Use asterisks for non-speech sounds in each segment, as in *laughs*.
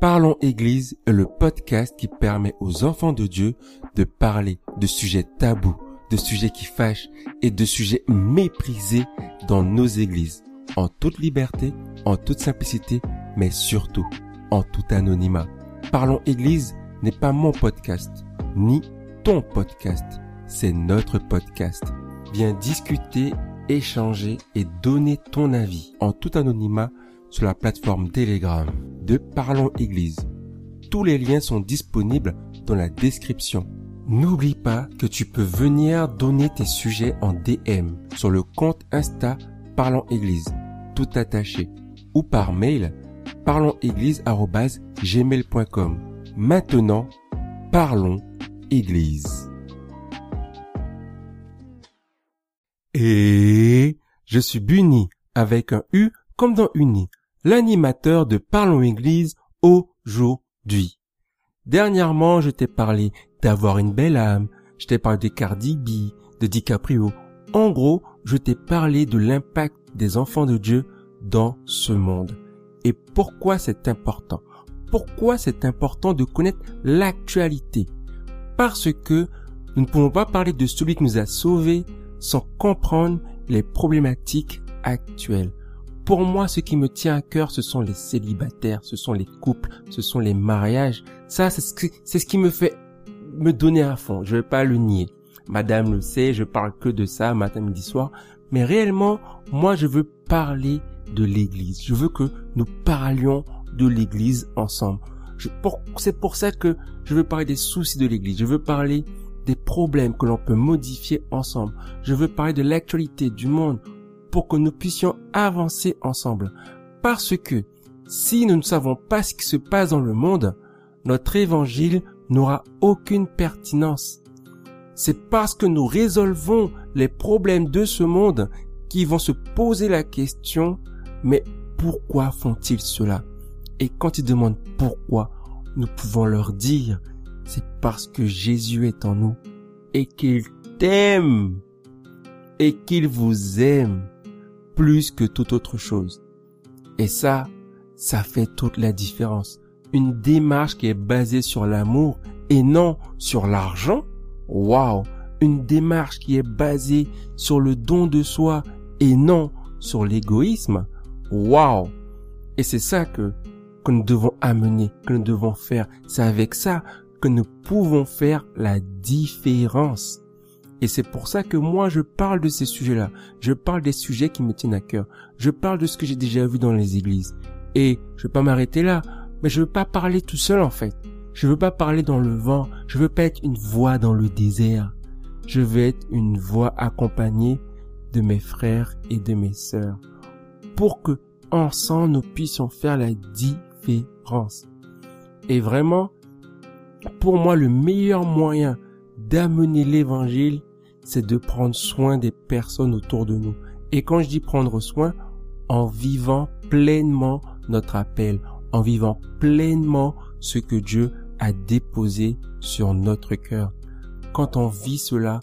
Parlons Église est le podcast qui permet aux enfants de Dieu de parler de sujets tabous, de sujets qui fâchent et de sujets méprisés dans nos églises, en toute liberté, en toute simplicité, mais surtout en tout anonymat. Parlons Église n'est pas mon podcast, ni ton podcast, c'est notre podcast. Viens discuter, échanger et donner ton avis en tout anonymat sur la plateforme Telegram de Parlons Église. Tous les liens sont disponibles dans la description. N'oublie pas que tu peux venir donner tes sujets en DM sur le compte Insta Parlons Église, tout attaché, ou par mail parlonséglise.gmail.com. Maintenant, parlons Église. Et je suis Bunny avec un U comme dans Uni, l'animateur de Parlons Église aujourd'hui. Dernièrement, je t'ai parlé d'avoir une belle âme, je t'ai parlé de Cardi B, de DiCaprio. En gros, je t'ai parlé de l'impact des enfants de Dieu dans ce monde. Et pourquoi c'est important? Pourquoi c'est important de connaître l'actualité? Parce que nous ne pouvons pas parler de celui qui nous a sauvés sans comprendre les problématiques actuelles. Pour moi, ce qui me tient à cœur, ce sont les célibataires, ce sont les couples, ce sont les mariages. Ça, c'est ce, qui, me fait me donner à fond. Je vais pas le nier. Madame le sait, je parle que de ça matin, midi, soir. Mais réellement, moi, je veux parler de l'église. Je veux que nous parlions de l'église ensemble. c'est pour ça que je veux parler des soucis de l'église. Je veux parler des problèmes que l'on peut modifier ensemble. Je veux parler de l'actualité du monde pour que nous puissions avancer ensemble. Parce que si nous ne savons pas ce qui se passe dans le monde, notre évangile n'aura aucune pertinence. C'est parce que nous résolvons les problèmes de ce monde qui vont se poser la question, mais pourquoi font-ils cela? Et quand ils demandent pourquoi, nous pouvons leur dire, c'est parce que Jésus est en nous et qu'il t'aime et qu'il vous aime plus que toute autre chose. Et ça, ça fait toute la différence. Une démarche qui est basée sur l'amour et non sur l'argent. Waouh! Une démarche qui est basée sur le don de soi et non sur l'égoïsme. Waouh! Et c'est ça que, que nous devons amener, que nous devons faire. C'est avec ça que nous pouvons faire la différence. Et c'est pour ça que moi je parle de ces sujets-là. Je parle des sujets qui me tiennent à cœur. Je parle de ce que j'ai déjà vu dans les églises. Et je vais pas m'arrêter là. Mais je veux pas parler tout seul en fait. Je veux pas parler dans le vent. Je veux pas être une voix dans le désert. Je veux être une voix accompagnée de mes frères et de mes sœurs. Pour que ensemble nous puissions faire la différence. Et vraiment, pour moi, le meilleur moyen d'amener l'évangile, c'est de prendre soin des personnes autour de nous. Et quand je dis prendre soin, en vivant pleinement notre appel, en vivant pleinement ce que Dieu a déposé sur notre cœur. Quand on vit cela,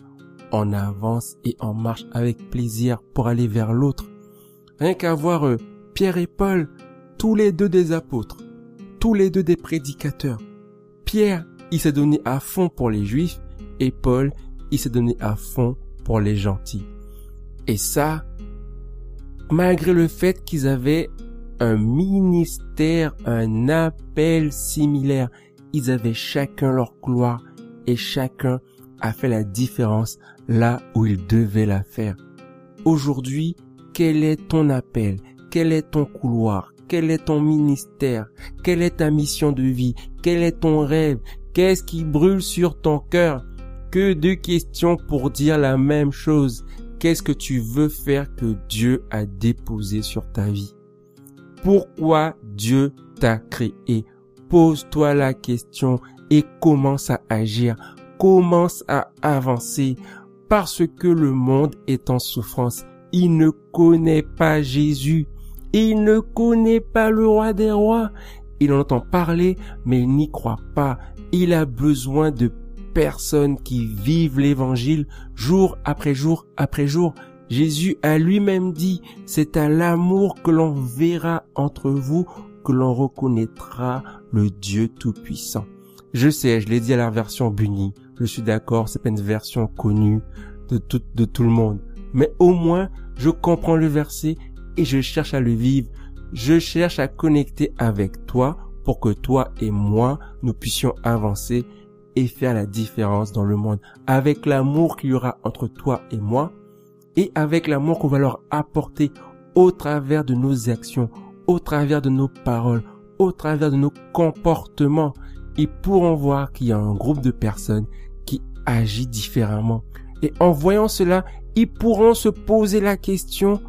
on avance et on marche avec plaisir pour aller vers l'autre. Rien qu'à voir euh, Pierre et Paul, tous les deux des apôtres, tous les deux des prédicateurs. Pierre, il s'est donné à fond pour les juifs et Paul, il s'est donné à fond pour les gentils. Et ça, malgré le fait qu'ils avaient un ministère, un appel similaire, ils avaient chacun leur gloire et chacun a fait la différence là où il devait la faire. Aujourd'hui, quel est ton appel? Quel est ton couloir? Quel est ton ministère? Quelle est ta mission de vie? Quel est ton rêve? Qu'est-ce qui brûle sur ton cœur? Que deux questions pour dire la même chose. Qu'est-ce que tu veux faire que Dieu a déposé sur ta vie? Pourquoi Dieu t'a créé? Pose-toi la question et commence à agir. Commence à avancer parce que le monde est en souffrance. Il ne connaît pas Jésus. Il ne connaît pas le roi des rois. Il en entend parler, mais il n'y croit pas. Il a besoin de personnes qui vivent l'évangile jour après jour après jour. Jésus a lui-même dit, c'est à l'amour que l'on verra entre vous que l'on reconnaîtra le Dieu Tout-Puissant. Je sais, je l'ai dit à la version Bunny, je suis d'accord, c'est pas une version connue de tout, de tout le monde. Mais au moins, je comprends le verset et je cherche à le vivre. Je cherche à connecter avec toi pour que toi et moi, nous puissions avancer et faire la différence dans le monde. Avec l'amour qu'il y aura entre toi et moi et avec l'amour qu'on va leur apporter au travers de nos actions, au travers de nos paroles, au travers de nos comportements. Ils pourront voir qu'il y a un groupe de personnes qui agit différemment. Et en voyant cela, ils pourront se poser la question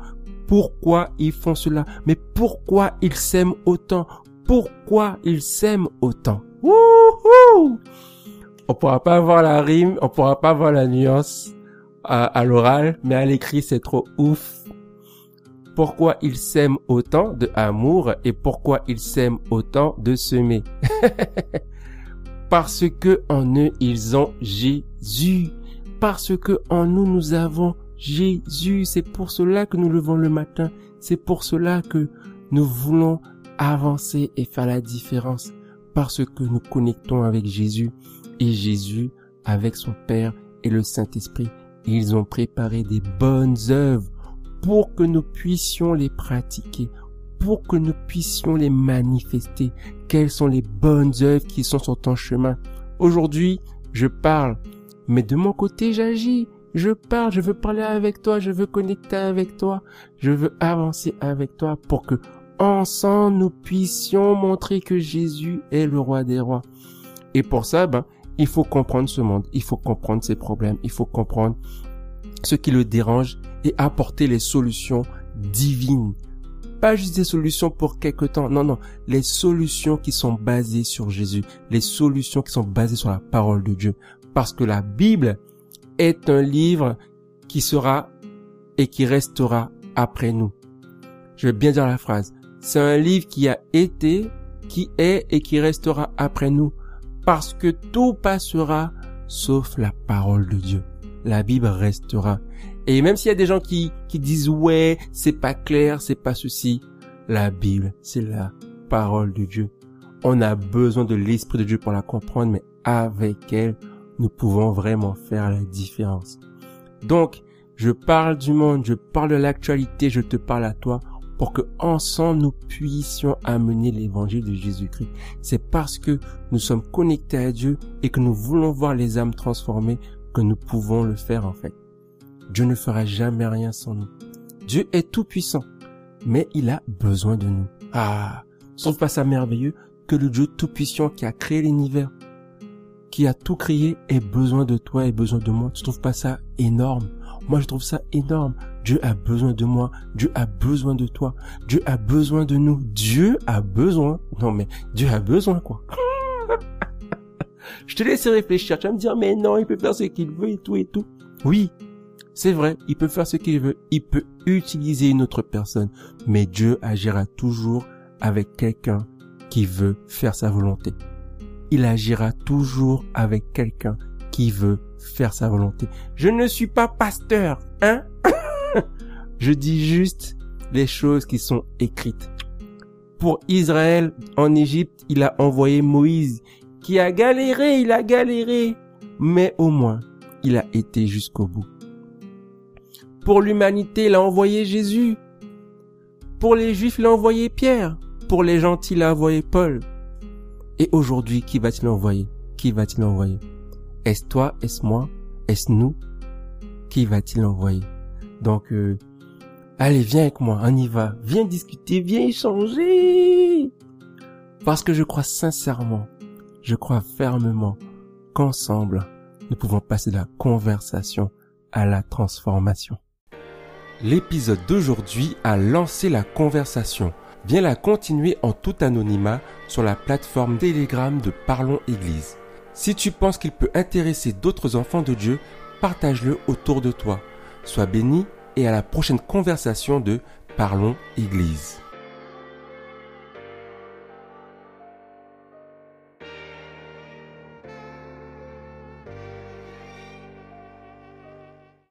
pourquoi ils font cela, mais pourquoi ils s'aiment autant, pourquoi ils s'aiment autant? Wouhou on pourra pas avoir la rime, on pourra pas avoir la nuance à, l'oral, mais à l'écrit c'est trop ouf. Pourquoi ils s'aiment autant de amour et pourquoi ils s'aiment autant de semer? *laughs* Parce que en eux ils ont Jésus. Parce que en nous nous avons Jésus. C'est pour cela que nous levons le matin. C'est pour cela que nous voulons avancer et faire la différence. Parce que nous connectons avec Jésus et Jésus avec son Père et le Saint-Esprit. Ils ont préparé des bonnes œuvres pour que nous puissions les pratiquer, pour que nous puissions les manifester. Quelles sont les bonnes œuvres qui sont sur ton chemin? Aujourd'hui, je parle, mais de mon côté, j'agis. Je parle, je veux parler avec toi, je veux connecter avec toi, je veux avancer avec toi pour que ensemble nous puissions montrer que Jésus est le roi des rois. Et pour ça, ben, il faut comprendre ce monde, il faut comprendre ses problèmes, il faut comprendre ce qui le dérange et apporter les solutions divines. Pas juste des solutions pour quelque temps, non, non, les solutions qui sont basées sur Jésus, les solutions qui sont basées sur la parole de Dieu. Parce que la Bible est un livre qui sera et qui restera après nous. Je vais bien dire la phrase. C'est un livre qui a été, qui est et qui restera après nous parce que tout passera sauf la parole de Dieu. La Bible restera. Et même s'il y a des gens qui, qui disent ouais, c'est pas clair, c'est pas ceci, la Bible, c'est la parole de Dieu. On a besoin de l'Esprit de Dieu pour la comprendre, mais avec elle, nous pouvons vraiment faire la différence. Donc, je parle du monde, je parle de l'actualité, je te parle à toi pour que ensemble nous puissions amener l'évangile de Jésus-Christ. C'est parce que nous sommes connectés à Dieu et que nous voulons voir les âmes transformées que nous pouvons le faire en fait. Dieu ne fera jamais rien sans nous. Dieu est tout puissant, mais il a besoin de nous. Ah, trouve pas ça merveilleux que le Dieu tout puissant qui a créé l'univers, qui a tout créé, ait besoin de toi et besoin de moi. Tu trouves pas ça énorme? Moi, je trouve ça énorme. Dieu a besoin de moi. Dieu a besoin de toi. Dieu a besoin de nous. Dieu a besoin. Non, mais Dieu a besoin, quoi. *laughs* je te laisse réfléchir. Tu vas me dire, mais non, il peut faire ce qu'il veut et tout et tout. Oui. C'est vrai, il peut faire ce qu'il veut. Il peut utiliser une autre personne. Mais Dieu agira toujours avec quelqu'un qui veut faire sa volonté. Il agira toujours avec quelqu'un qui veut faire sa volonté. Je ne suis pas pasteur, hein? *laughs* Je dis juste les choses qui sont écrites. Pour Israël, en Égypte, il a envoyé Moïse, qui a galéré, il a galéré, mais au moins, il a été jusqu'au bout. Pour l'humanité, il a envoyé Jésus. Pour les Juifs, il a envoyé Pierre. Pour les gentils, il a envoyé Paul. Et aujourd'hui, qui va-t-il envoyer? Qui va-t-il envoyer? Est-ce toi? Est-ce moi? Est-ce nous? Qui va-t-il envoyer? Donc, euh, allez, viens avec moi, on y va. Viens discuter, viens échanger. Parce que je crois sincèrement, je crois fermement qu'ensemble, nous pouvons passer de la conversation à la transformation. L'épisode d'aujourd'hui a lancé la conversation. Viens la continuer en tout anonymat sur la plateforme Telegram de Parlons Église. Si tu penses qu'il peut intéresser d'autres enfants de Dieu, partage-le autour de toi. Sois béni et à la prochaine conversation de Parlons Église.